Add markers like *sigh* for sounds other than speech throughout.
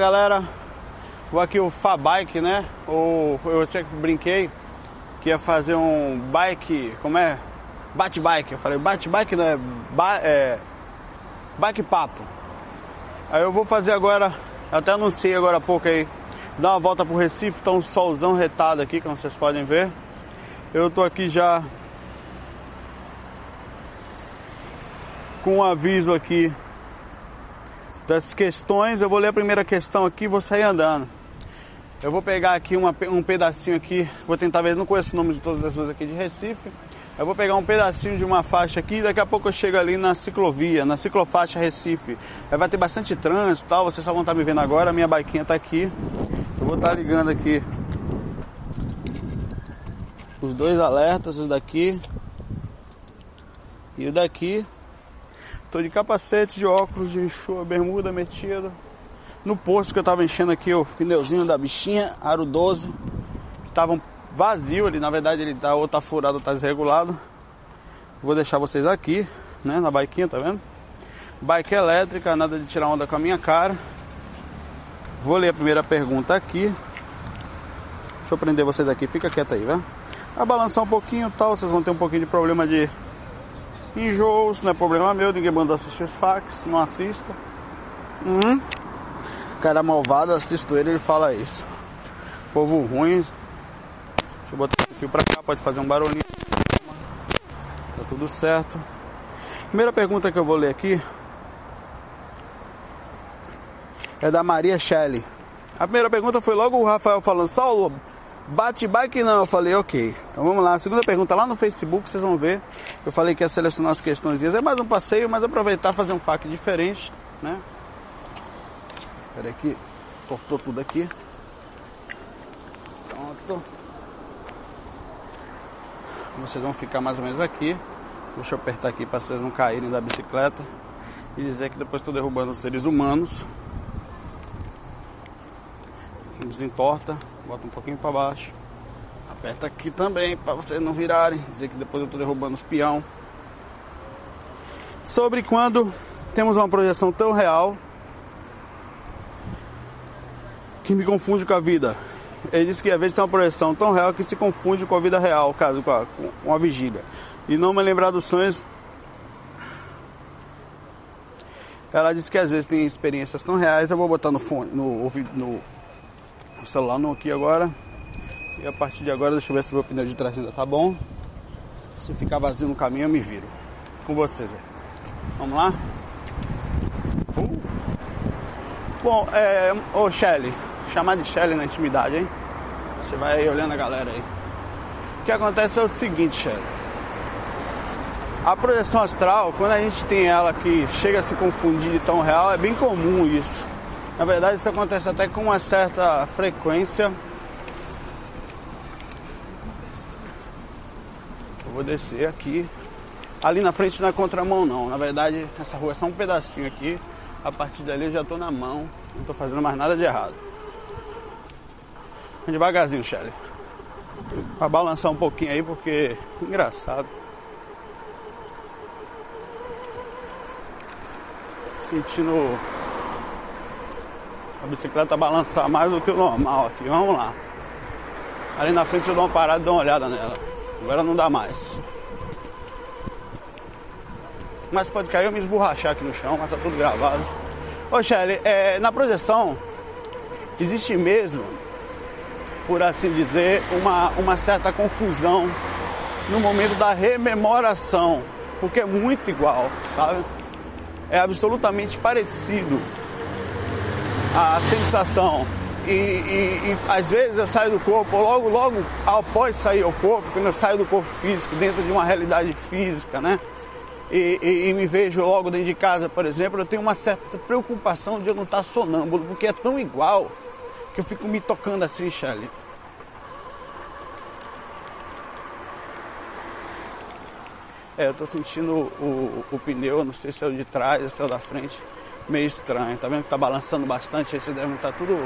Galera, vou aqui o Fabike, né? O, eu que brinquei que ia fazer um bike, como é? Bate-bike. Eu falei bate-bike não é, ba, é bike papo. Aí eu vou fazer agora, até anunciei agora há pouco aí, dar uma volta pro Recife, tá um solzão retado aqui, como vocês podem ver. Eu tô aqui já com um aviso aqui das questões. Eu vou ler a primeira questão aqui e vou sair andando. Eu vou pegar aqui uma, um pedacinho aqui, vou tentar ver, não conheço o nome de todas as ruas aqui de Recife. Eu vou pegar um pedacinho de uma faixa aqui e daqui a pouco eu chego ali na ciclovia, na ciclofaixa Recife. Aí vai ter bastante trânsito tal, vocês só vão estar me vendo agora, a minha biquinha tá aqui. Eu vou estar ligando aqui os dois alertas, os daqui e o daqui. Tô de capacete, de óculos, de chuva, bermuda metida. No posto que eu tava enchendo aqui o pneuzinho da bichinha, aro 12, que tava vazio ali, na verdade ele tá ou tá furado ou tá desregulado. Vou deixar vocês aqui, né, na biquinha, tá vendo? Bike elétrica, nada de tirar onda com a minha cara. Vou ler a primeira pergunta aqui. Deixa eu prender vocês aqui, fica quieto aí, vai. Vai balançar um pouquinho tal, vocês vão ter um pouquinho de problema de Enjoos, não é problema meu, ninguém mandou assistir os fax, não assista. Uhum. Cara malvado, assisto ele, ele fala isso. Povo ruim. Deixa eu botar esse fio pra cá, pode fazer um barulhinho. Tá tudo certo. Primeira pergunta que eu vou ler aqui é da Maria Shelley. A primeira pergunta foi logo o Rafael falando, Saulo, Bate bike não, eu falei, ok. Então vamos lá. A segunda pergunta lá no Facebook, vocês vão ver. Eu falei que ia selecionar as questões. É mais um passeio, mas aproveitar fazer um FAQ diferente, né? Espera aqui, tortou tudo aqui. Pronto. Vocês vão ficar mais ou menos aqui. Deixa eu apertar aqui para vocês não caírem da bicicleta. E dizer que depois estou derrubando os seres humanos. Desentorta bota um pouquinho para baixo. Aperta aqui também para vocês não virarem, dizer que depois eu estou derrubando os peão. Sobre quando temos uma projeção tão real que me confunde com a vida. Ele disse que às vezes tem uma projeção tão real que se confunde com a vida real, caso com a, com a vigília. E não me lembrar dos sonhos. Ela disse que às vezes tem experiências tão reais, eu vou botar no fone, no, no, o celular não aqui agora. E a partir de agora, deixa eu ver se meu pneu de trás ainda tá bom. Se ficar vazio no caminho, eu me viro. Com vocês. Vamos lá? Uh. Bom, é. Ô Shelly, chamar de Shelly na intimidade, hein? Você vai olhando a galera aí. O que acontece é o seguinte, Shelly. A projeção astral, quando a gente tem ela que chega a se confundir de tão real, é bem comum isso. Na verdade, isso acontece até com uma certa frequência. Eu vou descer aqui. Ali na frente não é contramão não. Na verdade, essa rua é só um pedacinho aqui. A partir dali eu já estou na mão. Não estou fazendo mais nada de errado. Devagarzinho, Shelly. Pra balançar um pouquinho aí, porque engraçado. Sentindo a bicicleta balançar mais do que o normal aqui. Vamos lá. Ali na frente eu dou uma parada e dou uma olhada nela. Agora não dá mais. Mas pode cair eu me esborrachar aqui no chão, mas tá tudo gravado. Ô Shelly, é, na projeção existe mesmo, por assim dizer, uma, uma certa confusão no momento da rememoração. Porque é muito igual, sabe? É absolutamente parecido a sensação. E, e, e, às vezes eu saio do corpo, logo, logo após sair do corpo, quando eu saio do corpo físico, dentro de uma realidade física, né? E, e, me vejo logo dentro de casa, por exemplo, eu tenho uma certa preocupação de eu não estar sonâmbulo, porque é tão igual que eu fico me tocando assim, Charlie. É, eu tô sentindo o, o, o, pneu, não sei se é o de trás ou se é o da frente, meio estranho. Tá vendo que tá balançando bastante? Esse deve estar tá tudo.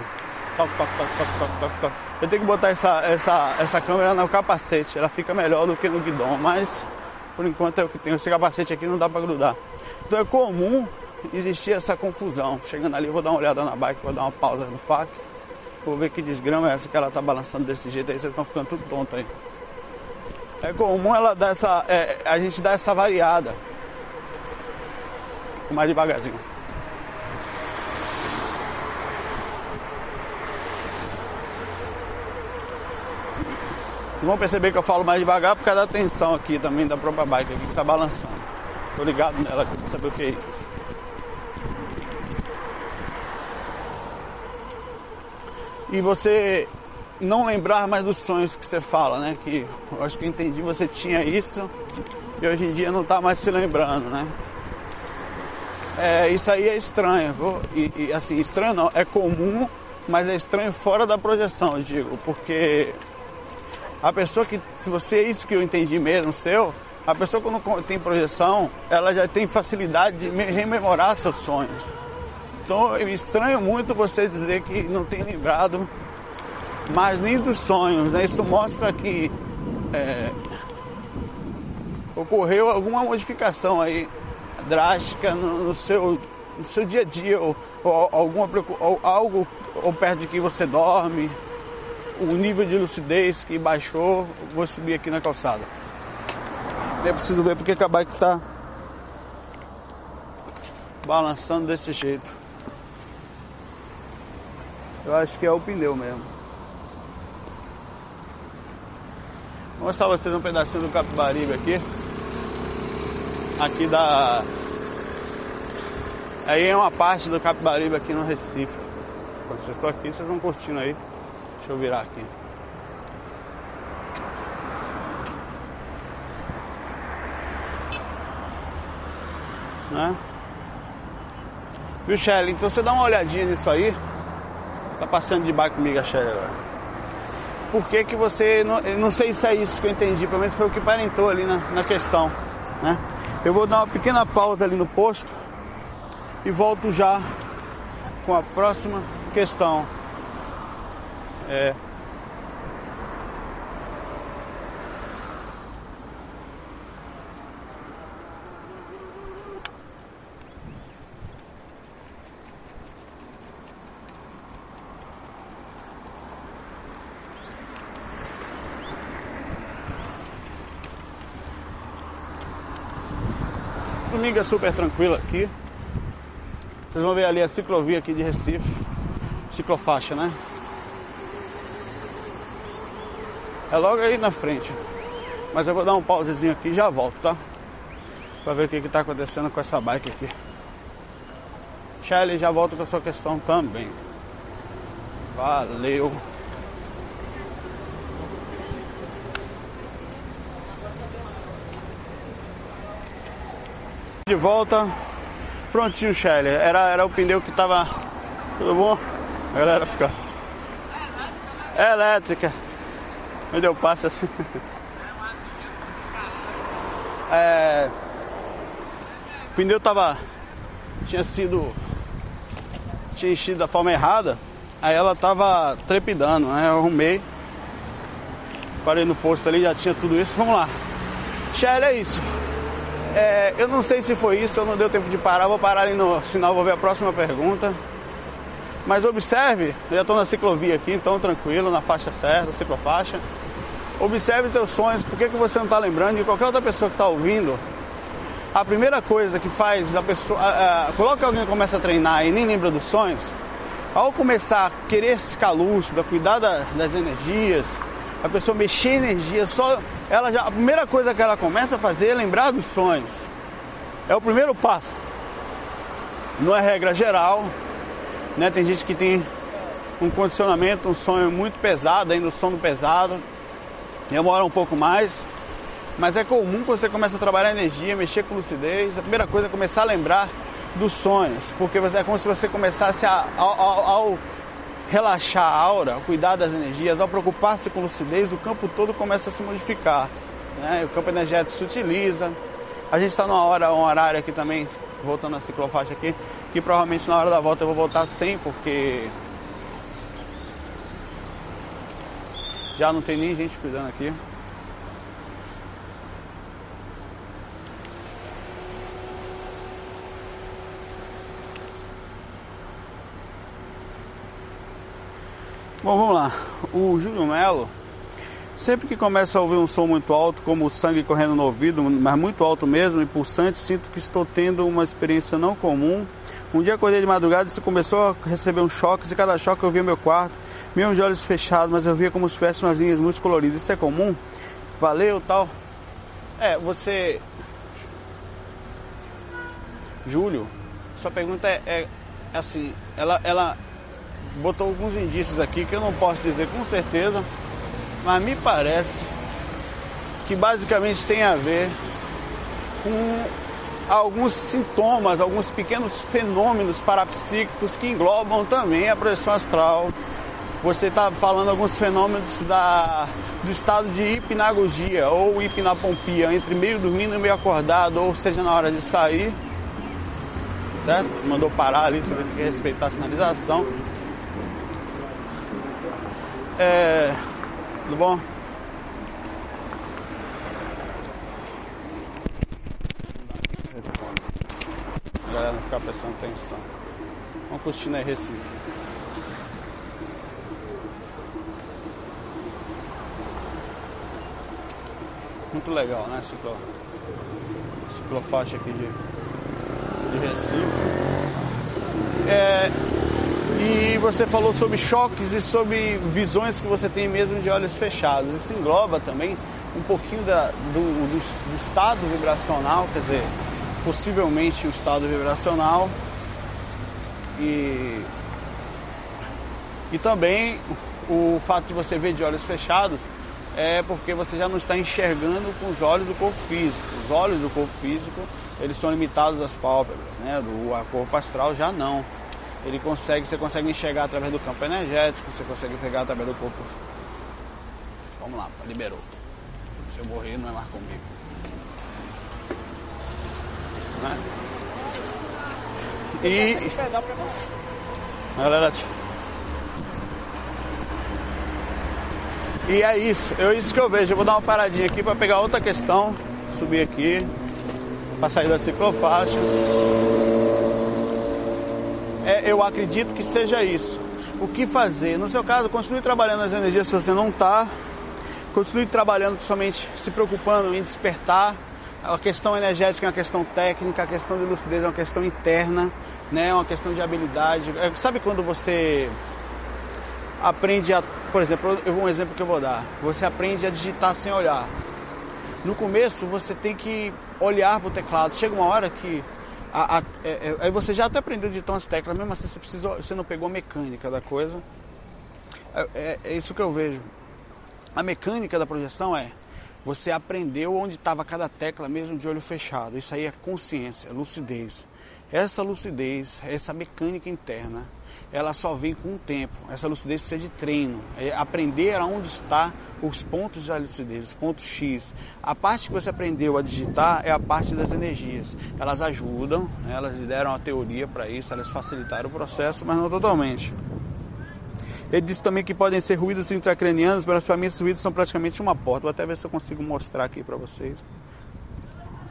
Toc, toc, toc, toc, toc, toc, toc. Eu tenho que botar essa, essa, essa câmera no capacete, ela fica melhor do que no guidão, mas por enquanto é o que tenho. Esse capacete aqui não dá para grudar. Então é comum existir essa confusão. Chegando ali, vou dar uma olhada na bike, vou dar uma pausa no fac. Vou ver que desgrama é essa que ela tá balançando desse jeito aí, vocês estão ficando tudo tonto aí. É comum ela dar essa. É, a gente dar essa variada. Mais devagarzinho. Vão perceber que eu falo mais devagar por causa da tensão aqui também da própria bike aqui que tá balançando. Tô ligado nela aqui pra saber o que é isso. E você não lembrar mais dos sonhos que você fala, né? Que eu acho que eu entendi, você tinha isso e hoje em dia não está mais se lembrando, né? É, isso aí é estranho? E, e, assim, estranho não, é comum, mas é estranho fora da projeção, eu digo, porque a pessoa que, se você é isso que eu entendi mesmo, seu, a pessoa quando tem projeção, ela já tem facilidade de rememorar seus sonhos. Então eu estranho muito você dizer que não tem lembrado mas nem dos sonhos. Né? Isso mostra que é, ocorreu alguma modificação aí drástica no, no, seu, no seu dia a dia, ou, ou alguma, ou algo ou perto de que você dorme, o nível de lucidez que baixou, vou subir aqui na calçada. É preciso ver porque a bike está balançando desse jeito. Eu acho que é o pneu mesmo. Vou mostrar vocês um pedacinho do Capibaribe aqui. Aqui da. Aí é uma parte do Capibaribe aqui no Recife. Quando vocês estão aqui, vocês vão curtindo aí. Deixa eu virar aqui. Né? Viu, Shelly? Então você dá uma olhadinha nisso aí. Tá passando de bike comigo a Shelly agora por que, que você. Não, não sei se é isso que eu entendi, pelo menos foi o que parentou ali na, na questão. Né? Eu vou dar uma pequena pausa ali no posto e volto já com a próxima questão. É. domingo é super tranquilo aqui. Vocês vão ver ali a ciclovia aqui de Recife. Ciclofaixa, né? É logo aí na frente. Mas eu vou dar um pausezinho aqui e já volto, tá? Pra ver o que, que tá acontecendo com essa bike aqui. Charlie, já volto com a sua questão também. Valeu! De volta, prontinho, Shelly. Era, era o pneu que tava. Tudo bom? A galera fica. É elétrica. Me deu passe assim. É. O pneu tava. Tinha sido. Tinha enchido da forma errada. Aí ela tava trepidando, né? Eu arrumei. Parei no posto ali, já tinha tudo isso. Vamos lá. Shelly, é isso. É, eu não sei se foi isso, ou não deu tempo de parar, vou parar ali no sinal, vou ver a próxima pergunta. Mas observe, eu já estou na ciclovia aqui, então tranquilo, na faixa certa, ciclofaixa. Observe seus sonhos, por que, que você não está lembrando? E qualquer outra pessoa que está ouvindo, a primeira coisa que faz a pessoa. A, coloca alguém que começa a treinar e nem lembra dos sonhos, ao começar a querer ficar lúcida, cuidar da, das energias, a pessoa mexer energia, só ela já a primeira coisa que ela começa a fazer é lembrar dos sonhos. É o primeiro passo. Não é regra geral, Né? Tem gente que tem um condicionamento, um sonho muito pesado, ainda o sono pesado, demora um pouco mais. Mas é comum que você comece a trabalhar energia, mexer com lucidez. A primeira coisa é começar a lembrar dos sonhos, porque é como se você começasse a, ao, ao, ao relaxar a aura, cuidar das energias, ao preocupar-se com lucidez, o campo todo começa a se modificar. Né? O campo energético se utiliza. A gente está numa hora, um horário aqui também, voltando a ciclofaixa aqui, que provavelmente na hora da volta eu vou voltar sem, porque já não tem nem gente cuidando aqui. Bom, vamos lá. O Júlio Melo, sempre que começa a ouvir um som muito alto, como o sangue correndo no ouvido, mas muito alto mesmo e pulsante, sinto que estou tendo uma experiência não comum. Um dia acordei de madrugada e começou a receber um choque, e cada choque eu via meu quarto, mesmo de olhos fechados, mas eu via como se tivesse umas linhas muito coloridas. Isso é comum? Valeu, tal. É, você. Júlio, sua pergunta é, é assim, ela, ela botou alguns indícios aqui que eu não posso dizer com certeza, mas me parece que basicamente tem a ver com alguns sintomas, alguns pequenos fenômenos parapsíquicos que englobam também a projeção astral. Você está falando alguns fenômenos da, do estado de hipnagogia ou hipnapompia, entre meio dormindo e meio acordado, ou seja, na hora de sair. Certo? Mandou parar ali, tem que respeitar a sinalização. É, tudo bom? Galera não ficar prestando atenção. Vamos curtindo aí Recife. Muito legal, né? Ciclo, ciclofaixa aqui de, de Recife. É, e você falou sobre choques e sobre visões que você tem mesmo de olhos fechados. Isso engloba também um pouquinho da, do, do, do estado vibracional, quer dizer, possivelmente o estado vibracional e, e também o fato de você ver de olhos fechados é porque você já não está enxergando com os olhos do corpo físico. Os olhos do corpo físico eles são limitados às pálpebras, né? Do corpo astral já não ele consegue, você consegue enxergar através do campo energético, você consegue enxergar através do corpo. Vamos lá, liberou. Se eu morrer não é mais comigo. Né? E. Galera, e é isso, é isso que eu vejo. Eu vou dar uma paradinha aqui para pegar outra questão, subir aqui, para sair da ciclofaixa é, eu acredito que seja isso. O que fazer? No seu caso, continue trabalhando nas energias se você não está. Continue trabalhando somente se preocupando em despertar. A questão energética é uma questão técnica, a questão de lucidez é uma questão interna, né? é uma questão de habilidade. É, sabe quando você aprende a. Por exemplo, eu vou um exemplo que eu vou dar. Você aprende a digitar sem olhar. No começo você tem que olhar para o teclado. Chega uma hora que a, a, é, é, aí você já até aprendeu a digitar umas teclas, mesmo assim você, precisou, você não pegou a mecânica da coisa. É, é, é isso que eu vejo. A mecânica da projeção é você aprendeu onde estava cada tecla mesmo de olho fechado. Isso aí é consciência, lucidez. Essa lucidez, essa mecânica interna, ela só vem com o tempo. Essa lucidez precisa de treino. É aprender aonde está os pontos da lucidez, os pontos X. A parte que você aprendeu a digitar é a parte das energias. Elas ajudam, né? elas deram a teoria para isso, elas facilitaram o processo, mas não totalmente. Ele disse também que podem ser ruídos intracranianos, mas para mim esses ruídos são praticamente uma porta. Vou até ver se eu consigo mostrar aqui para vocês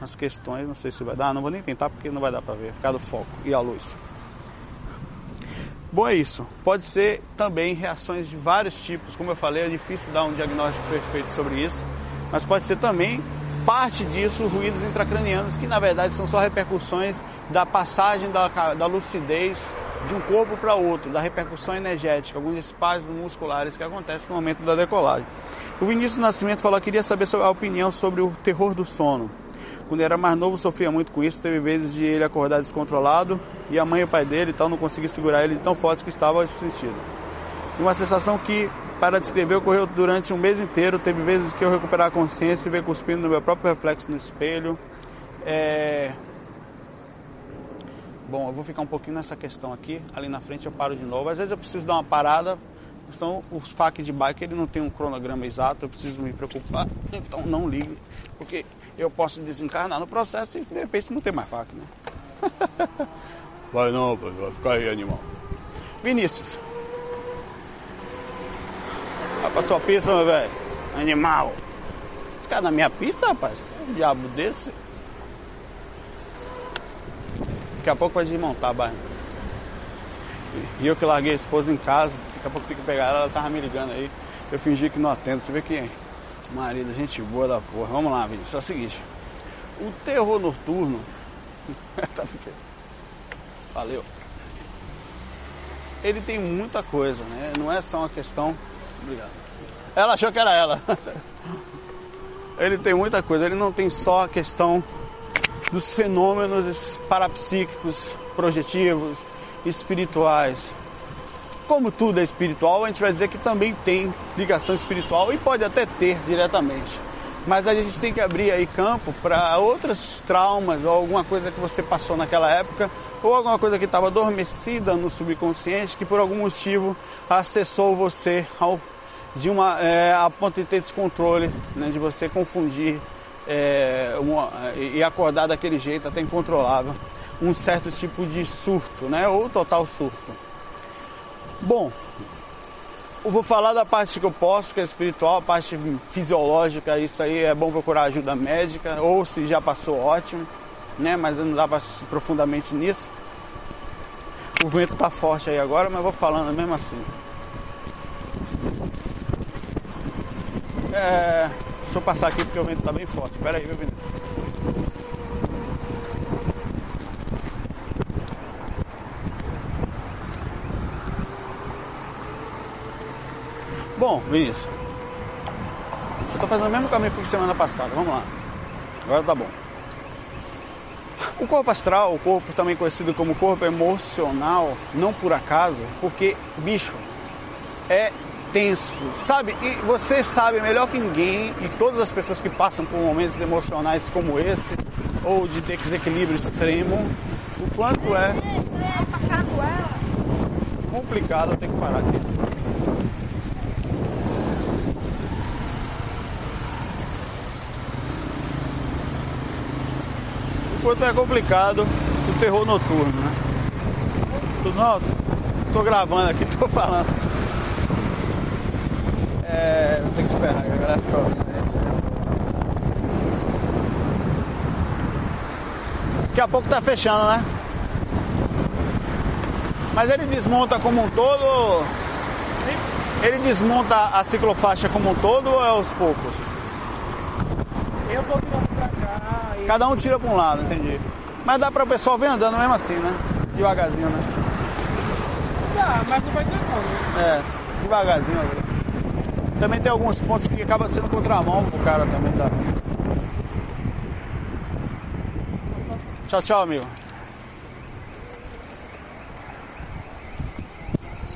as questões. Não sei se vai dar, não vou nem tentar porque não vai dar para ver, ficar do foco e a luz. Bom, é isso. Pode ser também reações de vários tipos. Como eu falei, é difícil dar um diagnóstico perfeito sobre isso. Mas pode ser também parte disso ruídos intracranianos, que na verdade são só repercussões da passagem da, da lucidez de um corpo para outro, da repercussão energética, alguns espasmos musculares que acontecem no momento da decolagem. O Vinícius Nascimento falou que queria saber a opinião sobre o terror do sono. Quando ele era mais novo, sofria muito com isso. Teve vezes de ele acordar descontrolado e a mãe e o pai dele então não conseguiam segurar ele tão forte que estava assistido. E uma sensação que, para descrever, ocorreu durante um mês inteiro. Teve vezes que eu recuperar a consciência e ver cuspindo no meu próprio reflexo no espelho. É... Bom, eu vou ficar um pouquinho nessa questão aqui. Ali na frente eu paro de novo. Às vezes eu preciso dar uma parada. São os FAC de bike, ele não tem um cronograma exato, eu preciso me preocupar. *laughs* Então não ligue, porque eu posso desencarnar no processo e de repente não ter mais FAC, né? *laughs* vai não, vai ficar aí, animal. Vinícius. Vai pra sua pista, meu velho. Animal. Esse cara na minha pista, rapaz. Um diabo desse. Daqui a pouco vai desmontar a barra. E eu que larguei a esposa em casa, daqui a pouco tem que pegar ela, ela tava me ligando aí. Eu fingi que não atendo. Você vê que é marido, gente boa da porra. Vamos lá, Vinícius. É o seguinte. O terror noturno. *laughs* Tá Valeu. Ele tem muita coisa, né? Não é só uma questão. Obrigado. Ela achou que era ela. *laughs* Ele tem muita coisa. Ele não tem só a questão dos fenômenos parapsíquicos, projetivos, espirituais. Como tudo é espiritual, a gente vai dizer que também tem ligação espiritual e pode até ter diretamente. Mas a gente tem que abrir aí campo para outros traumas ou alguma coisa que você passou naquela época ou alguma coisa que estava adormecida no subconsciente que por algum motivo acessou você ao, de uma é, a ponto de ter descontrole, né, de você confundir é, uma, e acordar daquele jeito até incontrolável, um certo tipo de surto, né? Ou total surto. Bom, eu vou falar da parte que eu posso, que é espiritual, a parte fisiológica, isso aí é bom procurar ajuda médica, ou se já passou, ótimo, né? Mas não dá para profundamente nisso. O vento tá forte aí agora, mas vou falando mesmo assim. É, Deixa eu passar aqui porque o vento está bem forte. Espera aí, meu Vinícius. Bom, Vinícius. Eu estou fazendo o mesmo caminho que semana passada. Vamos lá. Agora tá bom. O corpo astral, o corpo também conhecido como corpo emocional, não por acaso, porque, bicho, é tenso, sabe? E você sabe melhor que ninguém, e todas as pessoas que passam por momentos emocionais como esse, ou de desequilíbrio extremo, o quanto é complicado. Eu tenho que parar aqui. O quanto é complicado o terror noturno, né? Não, tô gravando aqui, *laughs* tô falando. É, tem que esperar, galera. Daqui a pouco tá fechando, né? Mas ele desmonta como um todo. Ele desmonta a ciclofaixa como um todo ou é aos poucos? Eu vou virando pra cá. E... Cada um tira pra um lado, entendi. Mas dá pra o pessoal vir andando mesmo assim, né? Devagarzinho, né? Dá, mas não vai ter como. É, devagarzinho. Também tem alguns pontos que acaba sendo contramão pro cara também, tá? Tchau, tchau, amigo.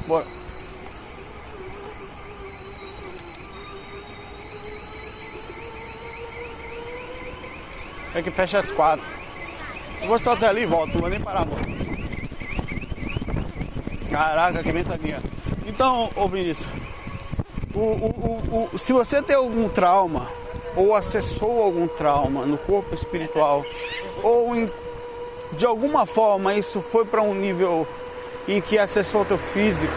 Bora. É que fecha às quatro. Eu vou só até ali e volto, não vou nem parar, amor. Caraca, que ventania. Então, ô Vinícius, o, o, o, se você tem algum trauma, ou acessou algum trauma no corpo espiritual, ou em, de alguma forma isso foi para um nível em que acessou o teu físico,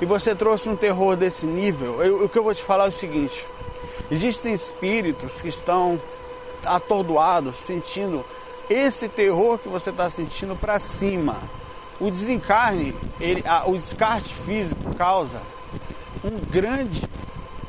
e você trouxe um terror desse nível, eu, o que eu vou te falar é o seguinte: existem espíritos que estão atordoados, sentindo esse terror que você está sentindo para cima. O desencarne, ele, a, o descarte físico causa um grande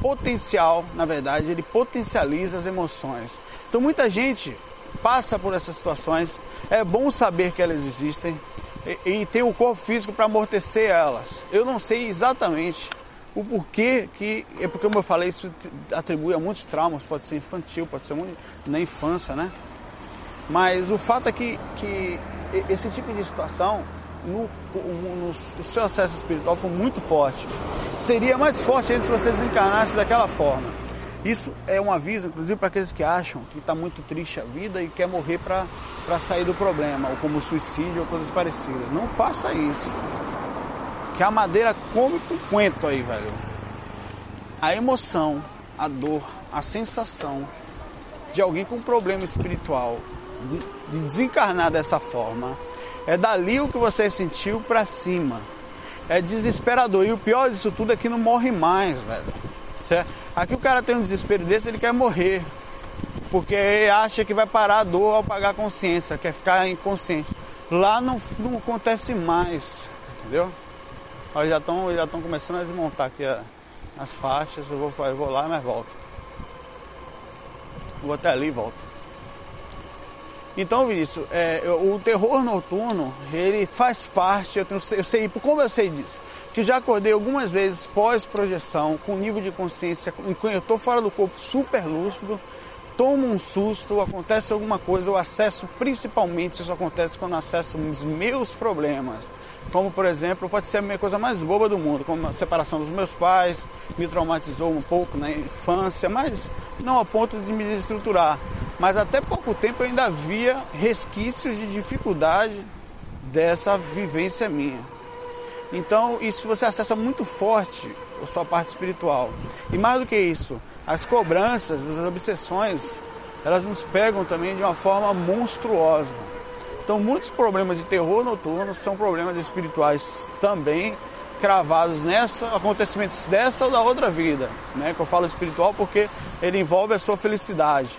potencial, na verdade, ele potencializa as emoções. Então muita gente passa por essas situações, é bom saber que elas existem e, e ter o corpo físico para amortecer elas. Eu não sei exatamente o porquê que, é porque como eu falei, isso atribui a muitos traumas, pode ser infantil, pode ser muito, na infância, né? Mas o fato é que, que esse tipo de situação no, no, no, seu acesso espiritual foi muito forte. Seria mais forte ainda se você desencarnasse daquela forma. Isso é um aviso, inclusive, para aqueles que acham que está muito triste a vida e quer morrer para sair do problema, ou como suicídio ou coisas parecidas. Não faça isso. Que a madeira come com coentro aí, velho. A emoção, a dor, a sensação de alguém com problema espiritual de desencarnar dessa forma é dali o que você sentiu para cima. É desesperador. E o pior disso tudo é que não morre mais, velho. Certo? Aqui o cara tem um desespero desse, ele quer morrer. Porque acha que vai parar a dor ao pagar a consciência, quer ficar inconsciente. Lá não, não acontece mais, entendeu? Ó, já estão já começando a desmontar aqui a, as faixas, eu vou, eu vou lá, mas volto. Vou até ali e volto. Então, Vinícius, é, o terror noturno, ele faz parte, eu, tenho, eu sei, como eu sei disso? que já acordei algumas vezes pós-projeção, com nível de consciência, eu estou fora do corpo super lúcido, tomo um susto, acontece alguma coisa, eu acesso, principalmente isso acontece quando acesso os meus problemas. Como por exemplo, pode ser a coisa mais boba do mundo, como a separação dos meus pais, me traumatizou um pouco na infância, mas não a ponto de me desestruturar. Mas até pouco tempo eu ainda via resquícios de dificuldade dessa vivência minha. Então, isso você acessa muito forte a sua parte espiritual. E mais do que isso, as cobranças, as obsessões, elas nos pegam também de uma forma monstruosa. Então, muitos problemas de terror noturno são problemas espirituais também cravados nessa acontecimentos dessa ou da outra vida, né? Que eu falo espiritual porque ele envolve a sua felicidade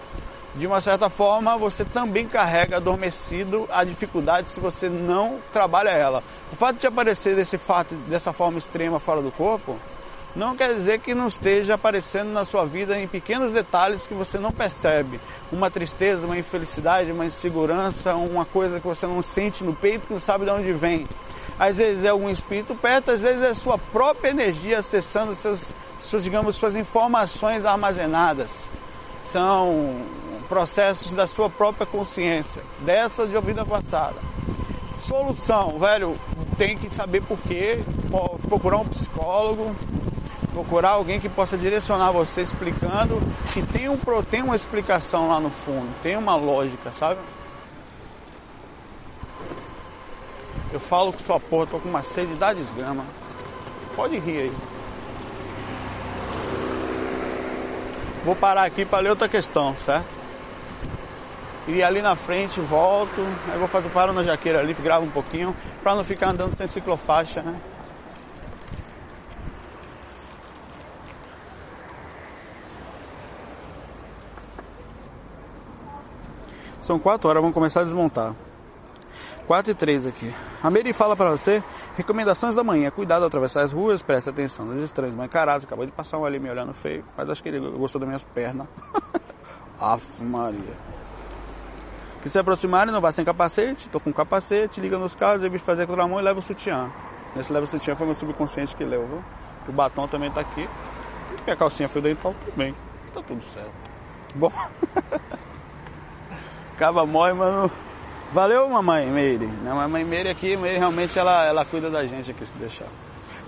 de uma certa forma, você também carrega adormecido a dificuldade se você não trabalha ela. O fato de aparecer desse fato, dessa forma extrema fora do corpo, não quer dizer que não esteja aparecendo na sua vida em pequenos detalhes que você não percebe. Uma tristeza, uma infelicidade, uma insegurança, uma coisa que você não sente no peito, que não sabe de onde vem. Às vezes é algum espírito perto, às vezes é a sua própria energia acessando seus, suas, digamos, suas informações armazenadas. São processos da sua própria consciência, dessa de vida passada. Solução, velho, tem que saber por quê, procurar um psicólogo, procurar alguém que possa direcionar você explicando que tem, um, tem uma explicação lá no fundo, tem uma lógica, sabe? Eu falo que sua porra, tô com uma sede da desgrama. Pode rir aí. Vou parar aqui para ler outra questão, certo? E ali na frente volto, aí vou fazer paro na jaqueira ali, gravo um pouquinho, para não ficar andando sem ciclofaixa, né? São 4 horas, vamos começar a desmontar. 4 e 3 aqui. A Mary fala para você, recomendações da manhã, cuidado ao atravessar as ruas, preste atenção nos estranhos mal encarados, acabou de passar um ali me olhando feio, mas acho que ele gostou das minhas pernas. *laughs* Aff Maria que se aproximarem, não vá sem capacete, tô com capacete, liga nos carros, evite fazer com a mão e leva o sutiã. Nesse leva o sutiã foi meu subconsciente que leu, viu? O batom também tá aqui. E a calcinha fio dental também. Tá tudo certo. Bom. *laughs* Acaba mói, mano. Valeu, mamãe Meire. A mamãe Meire aqui, Meire realmente ela, ela cuida da gente aqui se deixar.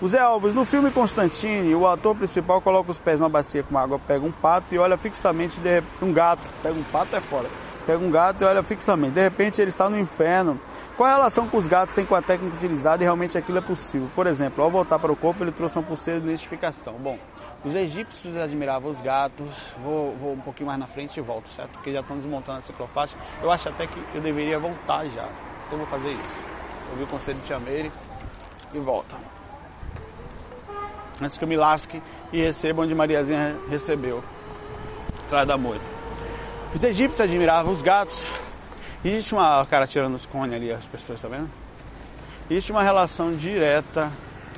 O Zé Alves, no filme Constantine, o ator principal coloca os pés na bacia com água, pega um pato e olha fixamente de um gato. Pega um pato é fora pega um gato e olha fixamente. De repente ele está no inferno. Qual a relação que os gatos têm com a técnica utilizada e realmente aquilo é possível? Por exemplo, ao voltar para o corpo, ele trouxe uma pulseira de identificação. Bom, os egípcios admiravam os gatos. Vou, vou um pouquinho mais na frente e volto, certo? Porque já estão desmontando a ciclofaixa. Eu acho até que eu deveria voltar já. Então vou fazer isso. Ouvir o conselho de Chameire e volta. Antes que eu me lasque e receba onde Mariazinha recebeu. Atrás da moita. Os egípcios admiravam os gatos. Existe uma. cara tirando os cones ali, as pessoas, tá vendo? Existe uma relação direta,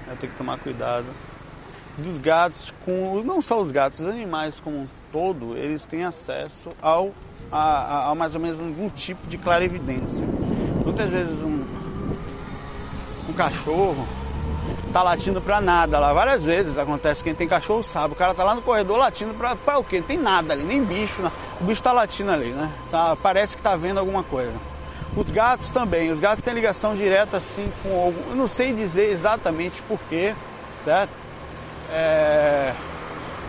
eu tenho que tomar cuidado, dos gatos com. Não só os gatos, os animais como um todo, eles têm acesso ao. a, a, a mais ou menos algum tipo de clarividência. Muitas vezes um, um cachorro tá latindo pra nada lá. Várias vezes acontece, quem tem cachorro sabe, o cara tá lá no corredor latindo pra o quê? Não tem nada ali, nem bicho. Não o bicho tá latindo ali, né? Tá, parece que tá vendo alguma coisa. Os gatos também, os gatos têm ligação direta assim com algum. Eu não sei dizer exatamente porquê, certo? É,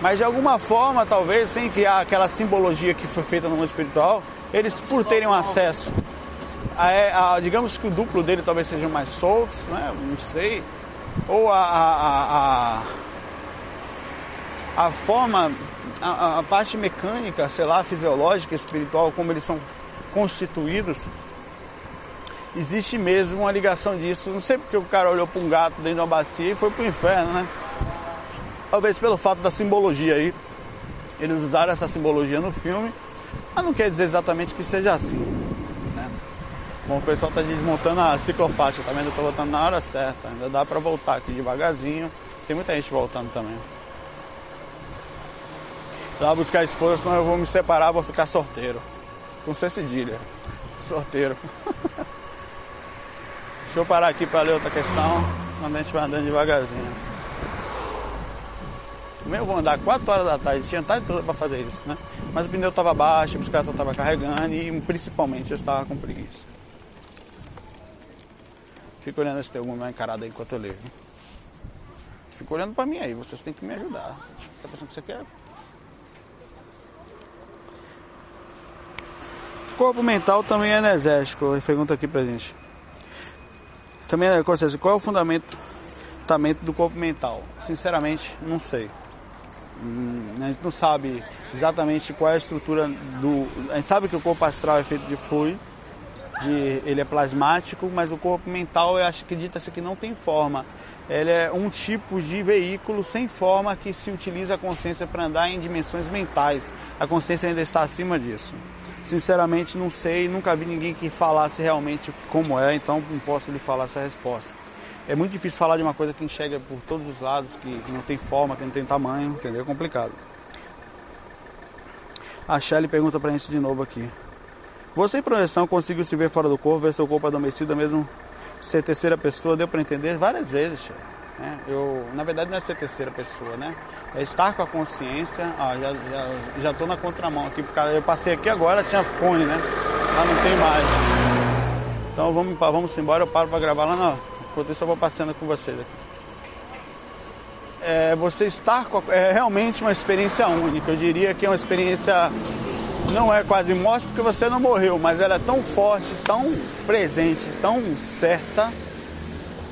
mas de alguma forma, talvez, sem criar aquela simbologia que foi feita no mundo espiritual, eles por terem um acesso a, a, digamos que o duplo dele talvez sejam mais soltos, né? Não sei. Ou a, a, a, a forma, a, a parte mecânica, sei lá, fisiológica, espiritual, como eles são constituídos, existe mesmo uma ligação disso. Não sei porque o cara olhou para um gato dentro de uma bacia e foi para o inferno, né? Talvez pelo fato da simbologia aí. Eles usaram essa simbologia no filme, mas não quer dizer exatamente que seja assim. Né? Bom, o pessoal está desmontando a ciclofaixa, também tá estou voltando na hora certa. Ainda dá para voltar aqui devagarzinho. Tem muita gente voltando também. Lá buscar a esposa, senão eu vou me separar, vou ficar sorteiro. Com C cedilha. Sorteiro. *laughs* Deixa eu parar aqui para ler outra questão, quando a gente vai andando devagarzinho. Eu vou andar 4 horas da tarde, tinha tarde toda para fazer isso, né? Mas o pneu estava baixo, a bicicleta estava carregando e principalmente eu estava com preguiça. Fico olhando se tem alguma encarada aí enquanto eu leio. Fico olhando para mim aí, vocês têm que me ajudar. Tá pensando que você quer? Corpo mental também é energético, pergunta aqui pra gente. Também é, qual é o fundamento do corpo mental? Sinceramente, não sei. Hum, a gente não sabe exatamente qual é a estrutura do. A gente sabe que o corpo astral é feito de fluido, de, ele é plasmático, mas o corpo mental eu acho que acredita-se que não tem forma. Ele é um tipo de veículo sem forma que se utiliza a consciência para andar em dimensões mentais. A consciência ainda está acima disso. Sinceramente não sei, nunca vi ninguém que falasse realmente como é, então não posso lhe falar essa resposta. É muito difícil falar de uma coisa que enxerga por todos os lados, que, não tem forma, que não tem tamanho, entendeu? É complicado. A Shelly pergunta pra gente de novo aqui. Você em projeção conseguiu se ver fora do corpo, ver seu corpo adormecido mesmo ser terceira pessoa? Deu para entender várias vezes, Shelly. É, eu, na verdade não é ser terceira pessoa, né? É estar com a consciência. Ó, já, já, já tô na contramão aqui, porque eu passei aqui agora, tinha fone, né? Lá não tem mais. Então vamos, vamos embora, eu paro para gravar lá na. Eu vou passeando com vocês aqui. É, você estar com a, é realmente uma experiência única. Eu diria que é uma experiência não é quase morte porque você não morreu, mas ela é tão forte, tão presente, tão certa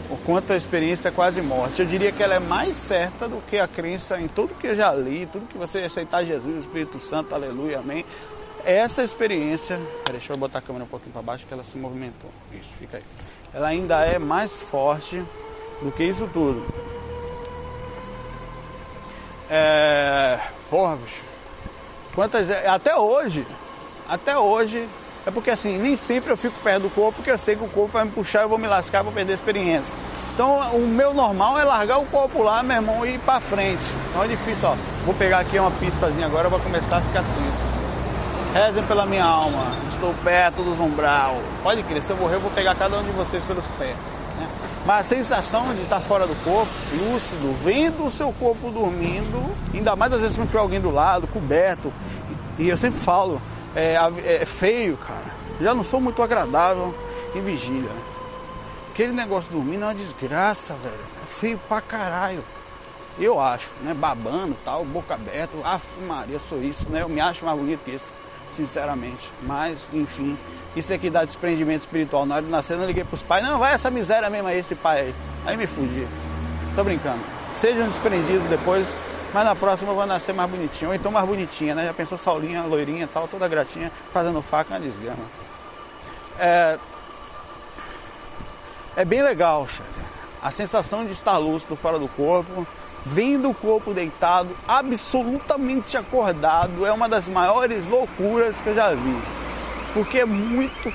o quanto a experiência é quase morte. Eu diria que ela é mais certa do que a crença em tudo que eu já li, tudo que você aceitar Jesus, Espírito Santo, aleluia, amém. Essa experiência, peraí, deixa eu botar a câmera um pouquinho para baixo que ela se movimentou. Isso, fica aí. Ela ainda é mais forte do que isso tudo. É. Porra, bicho. Quantas. Até hoje, até hoje, é porque assim, nem sempre eu fico perto do corpo, porque eu sei que o corpo vai me puxar, eu vou me lascar, vou perder a experiência. Então o meu normal é largar o corpo lá, meu irmão, e ir pra frente. Então é difícil, ó. Vou pegar aqui uma pistazinha agora, vou começar a ficar tenso. Rezem pela minha alma, estou perto dos umbral. Pode crer, se eu morrer, eu vou pegar cada um de vocês pelos pés. Né? Mas a sensação de estar fora do corpo, lúcido, vendo o seu corpo dormindo, ainda mais às vezes quando tiver alguém do lado, coberto, e eu sempre falo, é, é feio, cara. Já não sou muito agradável em vigília. Aquele negócio dormir é uma desgraça, velho. É feio pra caralho. Eu acho, né? Babando tal, boca aberta. Ah, Maria, sou isso, né? Eu me acho mais bonito que isso, sinceramente. Mas, enfim, isso aqui dá desprendimento espiritual. Na hora de nascer, eu liguei pros pais. Não, vai essa miséria mesmo aí, esse pai aí. Aí me fugi. Tô brincando. Sejam desprendidos depois mas na próxima eu vou nascer mais bonitinho. Ou então mais bonitinha, né? Já pensou Saulinha, loirinha tal, toda gratinha, fazendo faca na desgrama. É, é bem legal, A sensação de estar lúcido fora do corpo, vendo o corpo deitado, absolutamente acordado, é uma das maiores loucuras que eu já vi. Porque é muito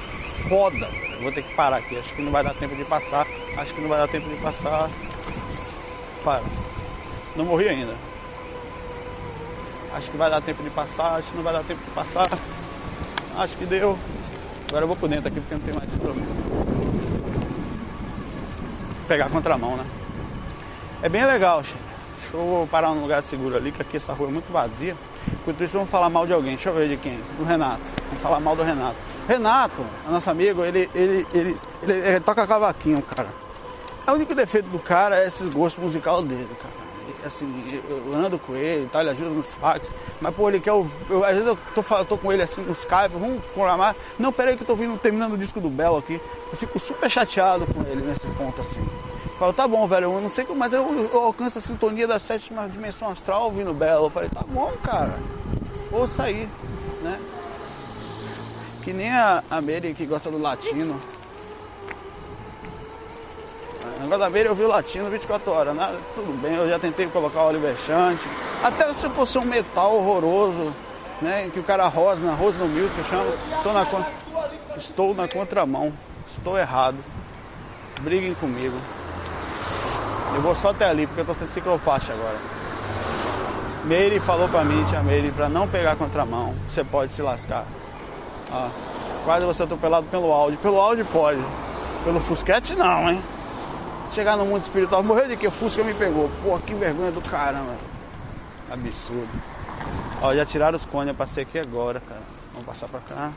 foda. vou ter que parar aqui, acho que não vai dar tempo de passar. Acho que não vai dar tempo de passar. Para. Não morri ainda. Acho que vai dar tempo de passar, acho que não vai dar tempo de passar. Acho que deu. Agora eu vou por dentro aqui porque não tem mais problema. Pegar a contramão, né? É bem legal, chefe. Deixa eu parar num lugar seguro ali, que aqui essa rua é muito vazia. Enquanto isso, vamos falar mal de alguém. Deixa eu ver de quem. Do Renato. Vamos falar mal do Renato. Renato, nosso amigo, ele, ele, ele, ele, toca cavaquinho, cara. O único defeito do cara é esse gosto musical dele, cara. Assim, eu ando com ele, tá? ele ajuda nos fax, mas pô, ele quer. Eu, às vezes eu tô, tô com ele assim no Skype, vamos programar. Não, peraí que eu tô vindo, terminando o disco do Belo aqui. Eu fico super chateado com ele nesse ponto assim. Falo, tá bom, velho, eu não sei como, mas eu, eu alcanço a sintonia da sétima dimensão astral ouvindo Belo. Eu falei, tá bom, cara, ouça aí, né? Que nem a, a Mary que gosta do latino. O negócio da Mary eu vi o latino 24 horas, nada, tudo bem, eu já tentei colocar o Oliver Chante. Até se fosse um metal horroroso, né? Que o cara rosna, rosna music, eu chamo, estou na, estou na contramão, estou errado. Briguem comigo. Eu vou só até ali, porque eu tô sem ciclofaixa agora. Meire falou pra mim, tia Meire, pra não pegar contramão, você pode se lascar. Ó, quase você atropelado pelo áudio. Pelo áudio pode. Pelo Fusquete não, hein? Chegar no mundo espiritual, morrer de que o Fusca me pegou. Pô, que vergonha do caramba. Absurdo. Ó, já tiraram os cones, eu passei aqui agora, cara. Vamos passar pra cá.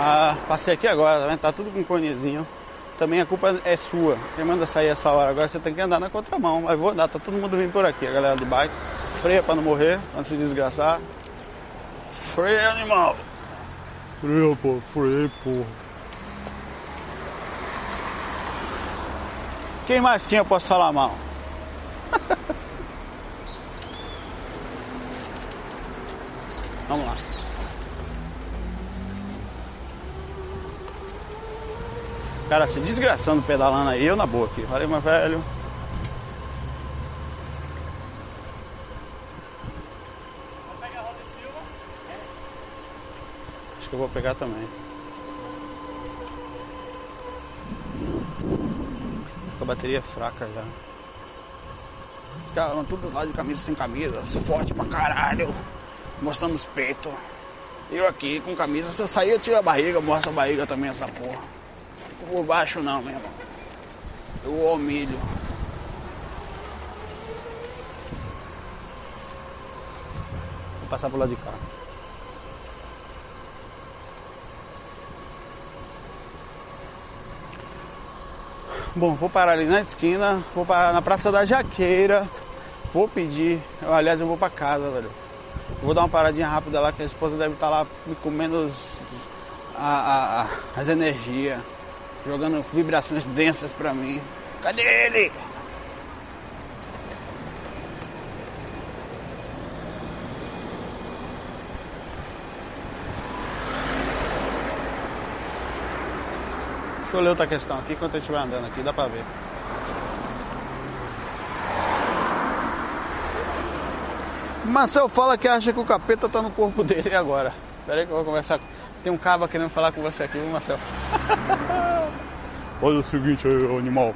Ah, passei aqui agora, tá vendo? Tá tudo com conezinho. Também a culpa é sua. Quem manda sair essa hora agora, você tem que andar na contramão. Mas vou andar, tá todo mundo vindo por aqui, a galera de bike. Freia pra não morrer, pra não se desgraçar. Freia, animal! Freia, pô, freia, pô. Quem mais quem eu posso falar mal? *laughs* Vamos lá. Cara se desgraçando pedalando aí, eu na boa aqui. Falei, mas velho. Acho que eu vou pegar também. A bateria fraca já. Os caras tudo lá de camisa sem camisa, forte pra caralho, mostrando os peitos. Eu aqui com camisa, se eu sair eu tiro a barriga, mostro a barriga também essa porra por baixo não, meu irmão. Eu humilho. Vou passar pro lado de cá. Bom, vou parar ali na esquina, vou parar na Praça da Jaqueira, vou pedir, eu, aliás eu vou pra casa, velho. Vou dar uma paradinha rápida lá que a esposa deve estar lá me comendo os, a, a, a, as energias jogando vibrações densas pra mim. Cadê ele? Deixa eu ler outra questão aqui enquanto a gente vai andando aqui, dá pra ver. Marcel fala que acha que o capeta tá no corpo dele agora. Pera aí que eu vou conversar. Tem um cabo querendo falar com você aqui, viu, Marcel? *laughs* Olha o seguinte aí, animal.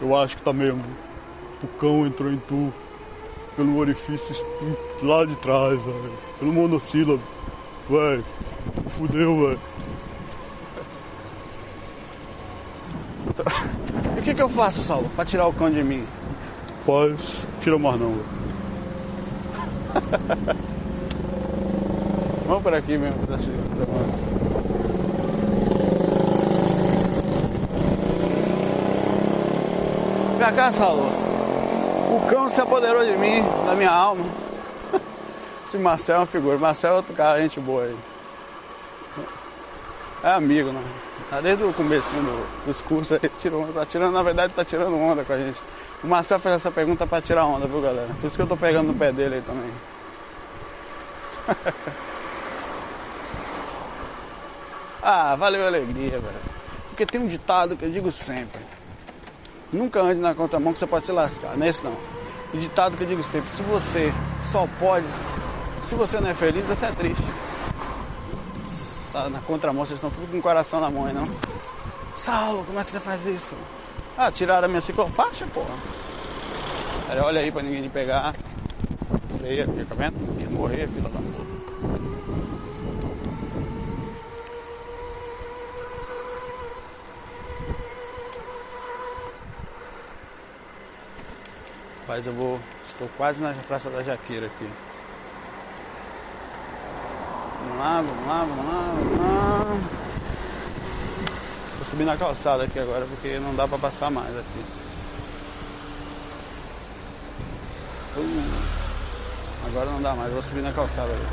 Eu acho que tá mesmo. O cão entrou em tu pelo orifício lá de trás, velho. Pelo monossílabo. Véi, fudeu, velho. E o que, que eu faço, Saulo, pra tirar o cão de mim? Paz, tira mais não, velho. *laughs* Vamos por aqui mesmo, pra Pra cá, Saulo. O cão se apoderou de mim, da minha alma. *laughs* Esse Marcel é uma figura. Marcel é outro cara, gente boa aí. É amigo, né? Tá desde o começo do, dos cursos aí, tirou, tá tirando, na verdade tá tirando onda com a gente. O Marcel fez essa pergunta pra tirar onda, viu galera? Por isso que eu tô pegando no pé dele aí também. *laughs* ah, valeu a alegria, velho. Porque tem um ditado que eu digo sempre. Nunca ande na contramão que você pode se lascar, não é isso não. O ditado que eu digo sempre, se você só pode, se você não é feliz, você é triste. Na contramão, vocês estão tudo com o coração na mão, aí, não? Saulo, como é que você faz isso? Ah, tiraram a minha ciclofaixa, porra. Olha aí pra ninguém me pegar. Freia, fica vendo? Morrer, filha da puta. Rapaz, eu vou. Estou quase na Praça da Jaqueira aqui. Vamos lá, vamos lá, vamos lá, vamos lá. Vou subir na calçada aqui agora porque não dá pra passar mais aqui. Uh, agora não dá mais, vou subir na calçada ali.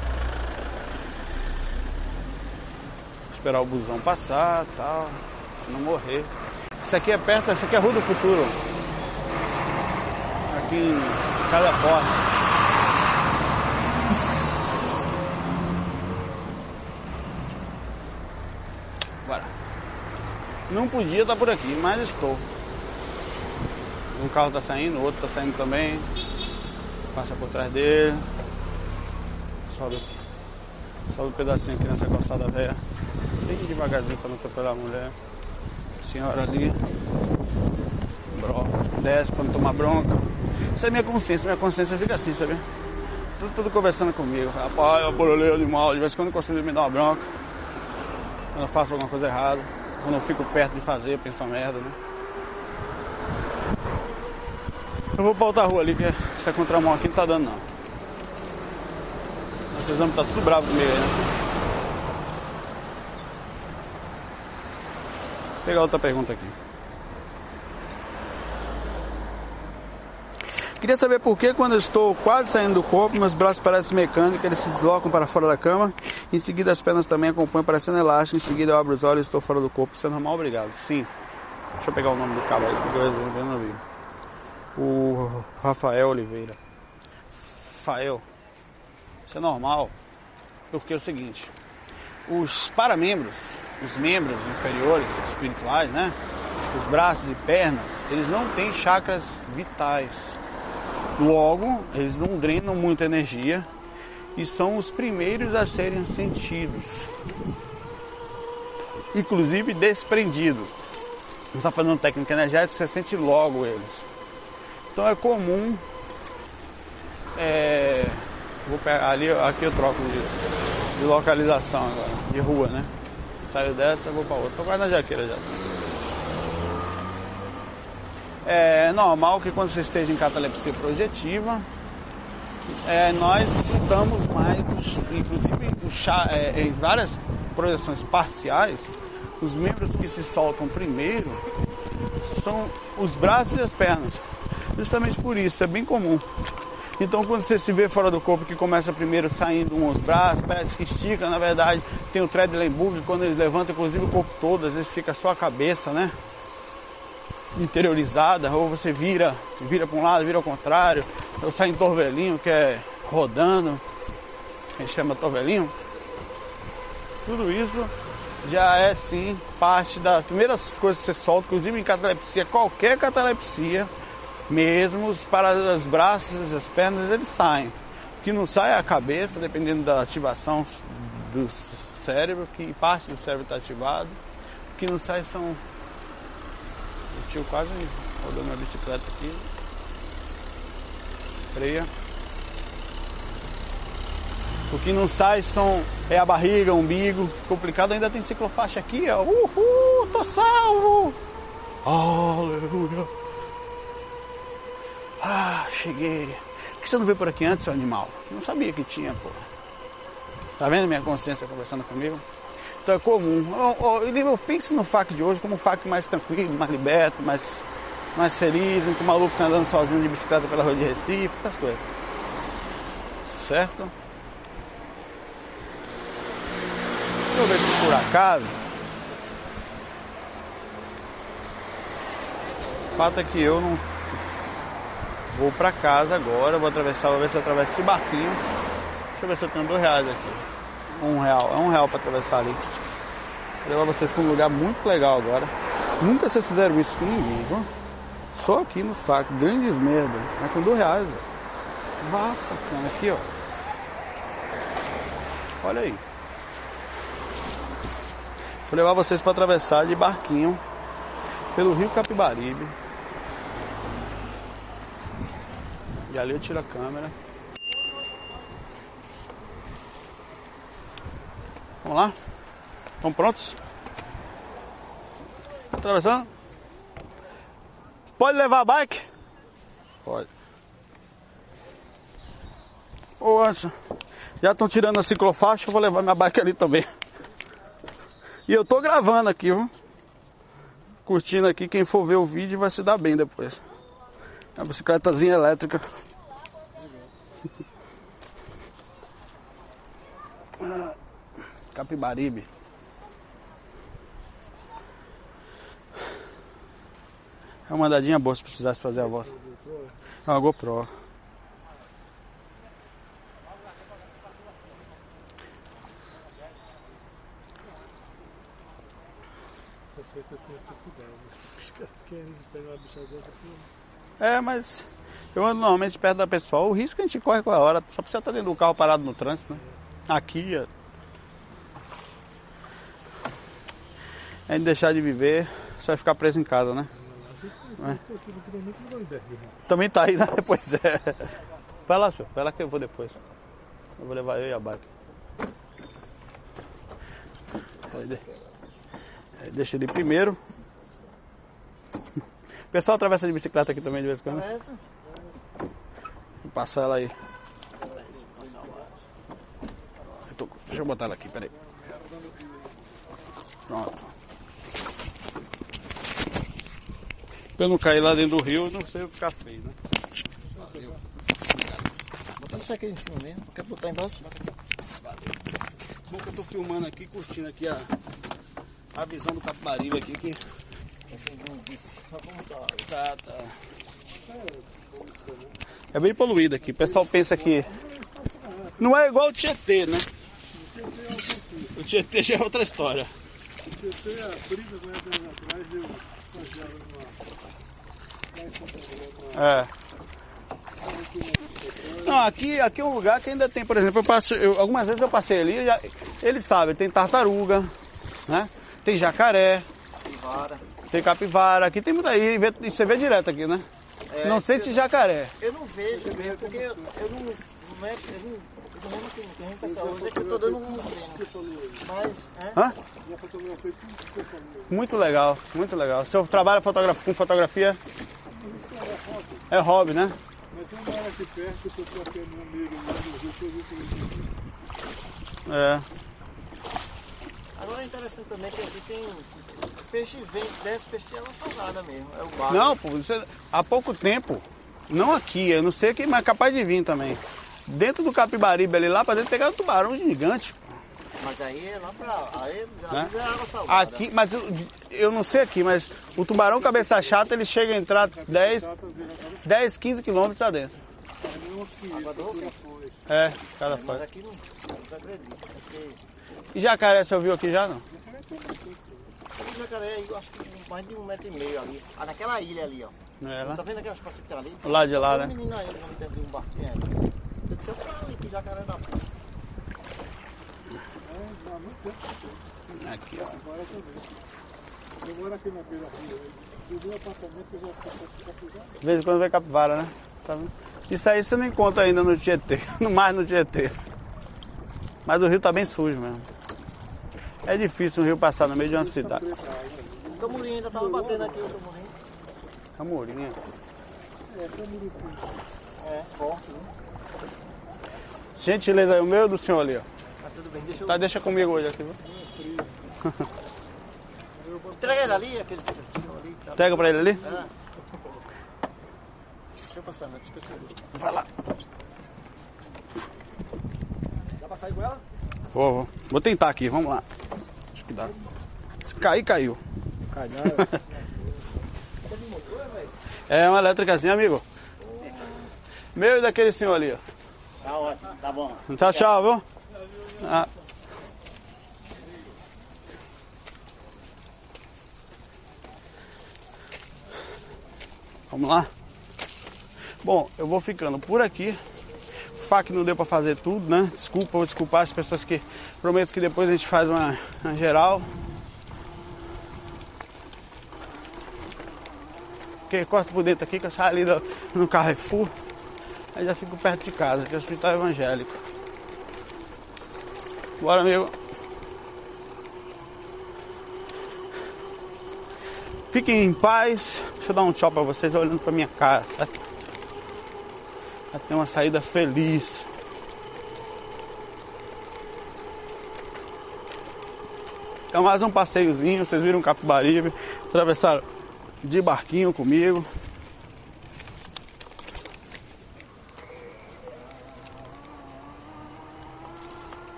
Esperar o busão passar tal. Não morrer. Isso aqui é perto, isso aqui é Rua do Futuro. Em cada porta. Bora. Não podia estar por aqui, mas estou. Um carro está saindo, outro está saindo também. Passa por trás dele. Sobe, sobe um pedacinho aqui nessa calçada velha. Bem devagarzinho para não atropelar a mulher. Senhora ali. Bro, desce para não tomar bronca. Isso é minha consciência, minha consciência fica assim, sabe? Tudo, tudo conversando comigo. Rapaz, eu bololei animal, de vez em quando consigo me dar uma bronca. Quando eu faço alguma coisa errada. Quando eu fico perto de fazer, eu penso uma merda, né? Eu vou pra outra rua ali, que essa contramão aqui não tá dando não. Vocês vão estar tudo bravo comigo aí, né? Vou pegar outra pergunta aqui. Queria saber por que quando eu estou quase saindo do corpo, meus braços parecem mecânicos, eles se deslocam para fora da cama. Em seguida as pernas também acompanham parecendo elástico. Em seguida eu abro os olhos e estou fora do corpo. Isso é normal? Obrigado. Sim. Deixa eu pegar o nome do cara aí, porque eu não vi. O Rafael Oliveira. Rafael. Isso é normal. Porque é o seguinte. Os paramembros, os membros inferiores, espirituais, né? Os braços e pernas, eles não têm chakras vitais. Logo, eles não drenam muita energia e são os primeiros a serem sentidos, inclusive desprendidos. Você está fazendo técnica energética, você sente logo eles. Então é comum. É, vou pegar ali, aqui eu troco de, de localização agora, de rua, né? Saio dessa, vou para outra. Tô quase na jaqueira já. É normal que quando você esteja em catalepsia projetiva, é, nós sintamos mais, inclusive chá, é, em várias projeções parciais, os membros que se soltam primeiro são os braços e as pernas. Justamente por isso, é bem comum. Então quando você se vê fora do corpo que começa primeiro saindo uns braços, parece que estica, na verdade tem o Treadlenburg, quando eles levantam inclusive o corpo todo, às vezes fica só a cabeça, né? Interiorizada, ou você vira, vira para um lado, vira ao contrário, ou sai em torvelinho, que é rodando, a gente chama torvelinho. Tudo isso já é sim parte das primeiras coisas que você solta, inclusive em catalepsia, qualquer catalepsia, mesmo os para os braços as pernas eles saem. O que não sai é a cabeça, dependendo da ativação do cérebro, que parte do cérebro está ativado. O que não sai são o tio quase rodou minha bicicleta aqui. Freia. O que não sai são, é a barriga, o umbigo. Complicado ainda tem ciclofaixa aqui, ó. Uhul, tô salvo! Aleluia! Ah, cheguei. Por que você não veio por aqui antes, seu animal? Não sabia que tinha, pô. Tá vendo minha consciência conversando comigo? É comum. Eu, eu, eu no FAC de hoje como um FAC mais tranquilo, mais liberto, mais, mais feliz, com o maluco tá andando sozinho de bicicleta pela rua de Recife, essas coisas. Certo? Deixa eu ver se por acaso. O fato é que eu não vou pra casa agora, vou atravessar, vou ver se eu atravesso esse barquinho. Deixa eu ver se eu tenho dois reais aqui. Um real, é um real para atravessar ali. Vou levar vocês para um lugar muito legal agora. Nunca vocês fizeram isso com ninguém, viu? Só aqui nos facos, grandes merda. Mas com dois reais, velho. Cara, aqui ó. Olha aí. Vou levar vocês para atravessar de barquinho pelo rio Capibaribe. E ali eu tiro a câmera. Vamos lá? Estão prontos? Atravessando? Pode levar a bike? Pode. Ô Anson, já estão tirando a ciclofaixa, eu vou levar minha bike ali também. E eu tô gravando aqui, viu? Curtindo aqui, quem for ver o vídeo vai se dar bem depois. É a bicicletazinha elétrica. Capibaribe. É uma andadinha boa se precisasse fazer a volta. É uma GoPro. É, mas eu ando normalmente perto da pessoa. O risco a gente corre com a hora, só precisa estar dentro do carro parado no trânsito, né? Aqui, a gente deixar de viver, vai ficar preso em casa, né? É. Também tá aí, né? *laughs* Pois é. Vai lá, senhor. Vai lá que eu vou depois. Eu vou levar eu e a bike. Deixa ele primeiro. O pessoal atravessa de bicicleta aqui também de vez em quando. né? Vou passar ela aí. Eu tô- Deixa eu botar ela aqui, peraí. Pronto. Pra eu não cair lá dentro do rio, não sei ficar feio, né? Bota isso aqui em cima mesmo. Quer botar embaixo? Bom que eu tô filmando aqui, curtindo aqui a, a visão do Capibaribe aqui, que tá? tá, tá. É bem poluído aqui. O pessoal pensa que não é igual o Tietê, né? O Tietê já é outra história. É. Não, aqui, aqui é um lugar que ainda tem, por exemplo, eu passo, eu- algumas vezes eu passei ali, já, ele sabe, tem tartaruga, né? Tem jacaré, Capivara. tem capivara, aqui tem muita aí, e você vê direto aqui, né? É, não sei se jacaré. Eu não vejo mesmo, porque eu, eu não, não meto, eu não, eu não lembro que não pessoal. É eu tô dando um treino. Mas, é? Hã? Muito legal, muito legal. Você trabalha fotogra- com fotografia? É hobby, né? Mas eu moro aqui perto, eu tô aqui no Rio, eu vi que ele É. Agora é interessante também que aqui tem peixe vem, desce peixe de água salgada mesmo. É o barco. Não, pô, isso há pouco tempo, não aqui, eu não sei quem, mas é capaz de vir também. Dentro do Capibaribe ali lá pra dentro pegaram um tubarão gigante. Mas aí é lá pra. Aí já, Né? já é água salgada. Aqui, mas eu, eu não sei aqui, mas o tubarão cabeça chata ele chega a entrar 10, 10 15 quilômetros lá dentro. É, cada Mas fase. aqui não, não acredito. Porque E jacaré você ouviu aqui já não? o jacaré aí, eu acho que mais de um metro e meio ali. Ah, naquela ilha ali, ó. Não é lá? Tá vendo aquelas coisas que tem ali? O lado de lá, Tem um né? menino aí, um barquinho aí. Tem que ser pra ali, que jacaré da Aqui, ó. Eu moro aqui na beira rio. Do meu apartamento eu já fui De vez em quando vem capivara, né? Tá vendo? Isso aí você não encontra ainda no Tietê, *laughs* no mais no Tietê. Mas o rio tá bem sujo mesmo. É difícil um rio passar no meio de uma cidade. O Camurim ainda tava batendo aqui, o Camurim. Camorinha. É, forte, né? Gentileza aí, o meu do senhor ali, ó. Bem, deixa eu... Tá, deixa comigo hoje aqui, viu? *laughs* Entrega ele ali, aquele ali. Tá... Pega pra ele ali. É. Deixa eu passar, mas esqueci. Vai lá. Dá pra sair com ela? Vou, vou. Vou tentar aqui, vamos lá. Acho que dá. Se cair, caiu. Cai *laughs* nada. É uma elétricazinha, amigo. Meu e daquele senhor ali, ó. Tá ótimo, tá bom. Tchau, tchau, viu? Ah. Vamos lá? Bom, eu vou ficando por aqui. Que não deu pra fazer tudo, né? Desculpa, vou desculpar as pessoas que prometo que depois a gente faz uma, uma geral. Porque corta por dentro aqui, que eu saio ali do- no Carrefour. Aí já fico perto de casa, que é o hospital evangélico. Bora, amigo. Fiquem em paz. Deixa eu dar um tchau pra vocês olhando pra minha cara, sabe? Pra ter uma saída feliz. É mais um passeiozinho, vocês viram Capibaribe, atravessaram de barquinho comigo.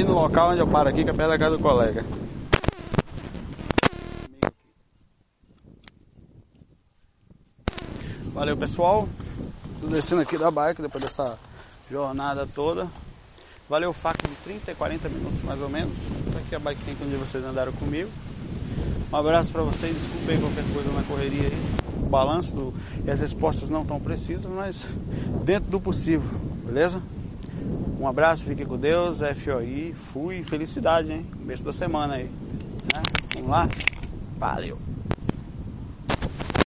Cheguei no local onde eu paro aqui, que é perto da casa do colega. Valeu pessoal. Tô descendo aqui da bike depois dessa jornada toda. Valeu o faca de 30 e 40 minutos mais ou menos. Tá aqui a bike que onde vocês andaram comigo. Um abraço para vocês, desculpem qualquer coisa na correria aí. O balanço do... e as respostas não tão precisas, mas dentro do possível, beleza? Um abraço, fique com Deus, FOI, fui, felicidade, hein? Começo da semana aí. Né? Vamos lá? Valeu!